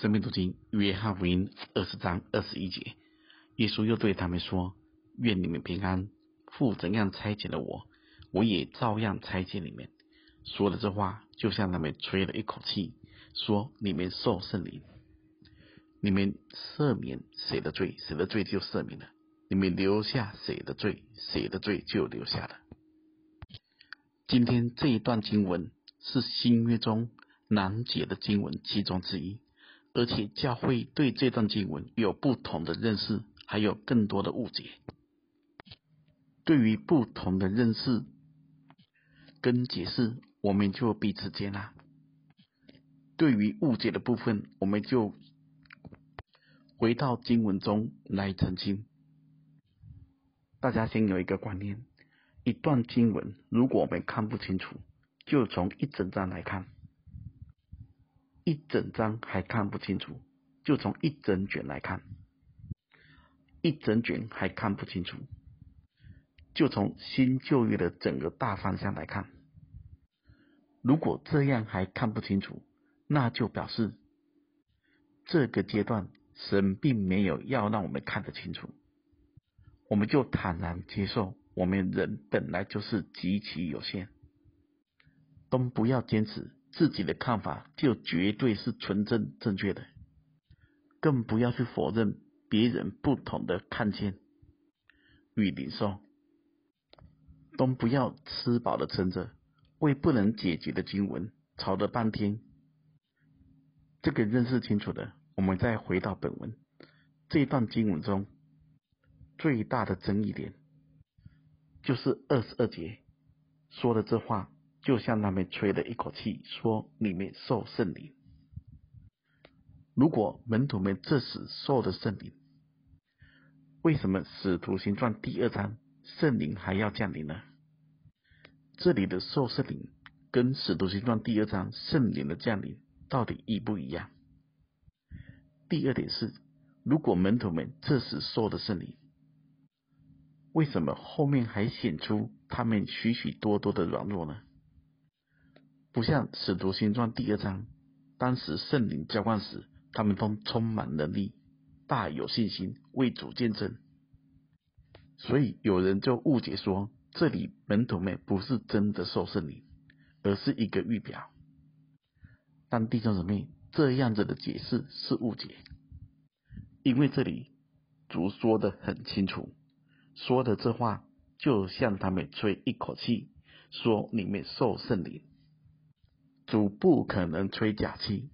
生命读经约翰福音二十章二十一节，耶稣又对他们说：“愿你们平安。父怎样差遣了我，我也照样差遣你们。”说了这话，就向他们吹了一口气，说：“你们受圣灵。你们赦免谁的罪，谁的罪就赦免了；你们留下谁的罪，谁的罪就留下了。”今天这一段经文是新约中难解的经文其中之一。而且教会对这段经文有不同的认识，还有更多的误解。对于不同的认识跟解释，我们就彼此接纳；对于误解的部分，我们就回到经文中来澄清。大家先有一个观念：一段经文，如果我们看不清楚，就从一整章来看。一整张还看不清楚，就从一整卷来看；一整卷还看不清楚，就从新旧约的整个大方向来看。如果这样还看不清楚，那就表示这个阶段神并没有要让我们看得清楚。我们就坦然接受，我们人本来就是极其有限，都不要坚持。自己的看法就绝对是纯正正确的，更不要去否认别人不同的看见与领受，都不要吃饱了撑着，为不能解决的经文吵了半天。这个认识清楚的，我们再回到本文这一段经文中最大的争议点，就是二十二节说的这话。就向他们吹了一口气，说：“你们受圣灵。”如果门徒们这时受的圣灵，为什么使徒行传第二章圣灵还要降临呢？这里的受圣灵跟使徒行传第二章圣灵的降临到底一不一样？第二点是，如果门徒们这时受的圣灵，为什么后面还显出他们许许多多的软弱呢？不像《使徒行传》第二章，当时圣灵浇灌时，他们都充满能力，大有信心为主见证。所以有人就误解说，这里门徒们不是真的受圣灵，而是一个预表。但弟兄姊妹，这样子的解释是误解，因为这里主说的很清楚，说的这话就像他们吹一口气，说你们受圣灵。主不可能吹假气，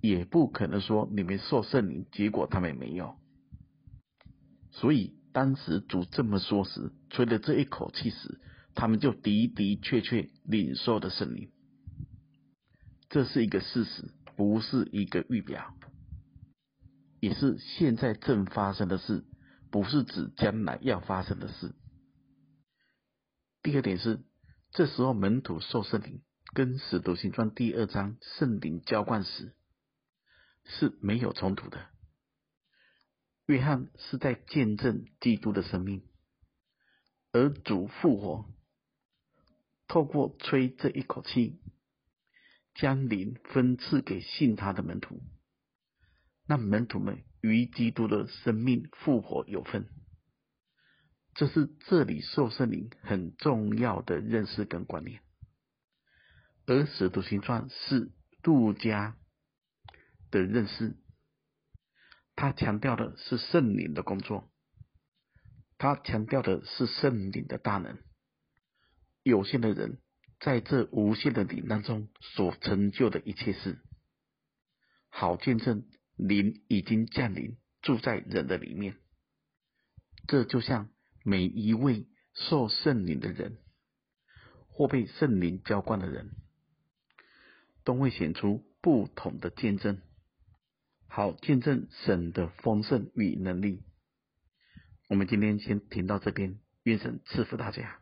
也不可能说你们受圣灵，结果他们没有。所以当时主这么说时，吹了这一口气时，他们就的的确确领受了圣灵。这是一个事实，不是一个预表，也是现在正发生的事，不是指将来要发生的事。第二点是，这时候门徒受圣灵。跟《使徒行传》第二章圣灵浇灌时是没有冲突的。约翰是在见证基督的生命，而主复活，透过吹这一口气，将灵分赐给信他的门徒，让门徒们与基督的生命复活有份。这是这里受圣灵很重要的认识跟观念。而使徒行传是杜家的认识，他强调的是圣灵的工作，他强调的是圣灵的大能。有限的人在这无限的灵当中所成就的一切事，好见证灵已经降临住在人的里面。这就像每一位受圣灵的人，或被圣灵浇灌的人。都会显出不同的见证，好见证神的丰盛与能力。我们今天先停到这边，愿神赐福大家。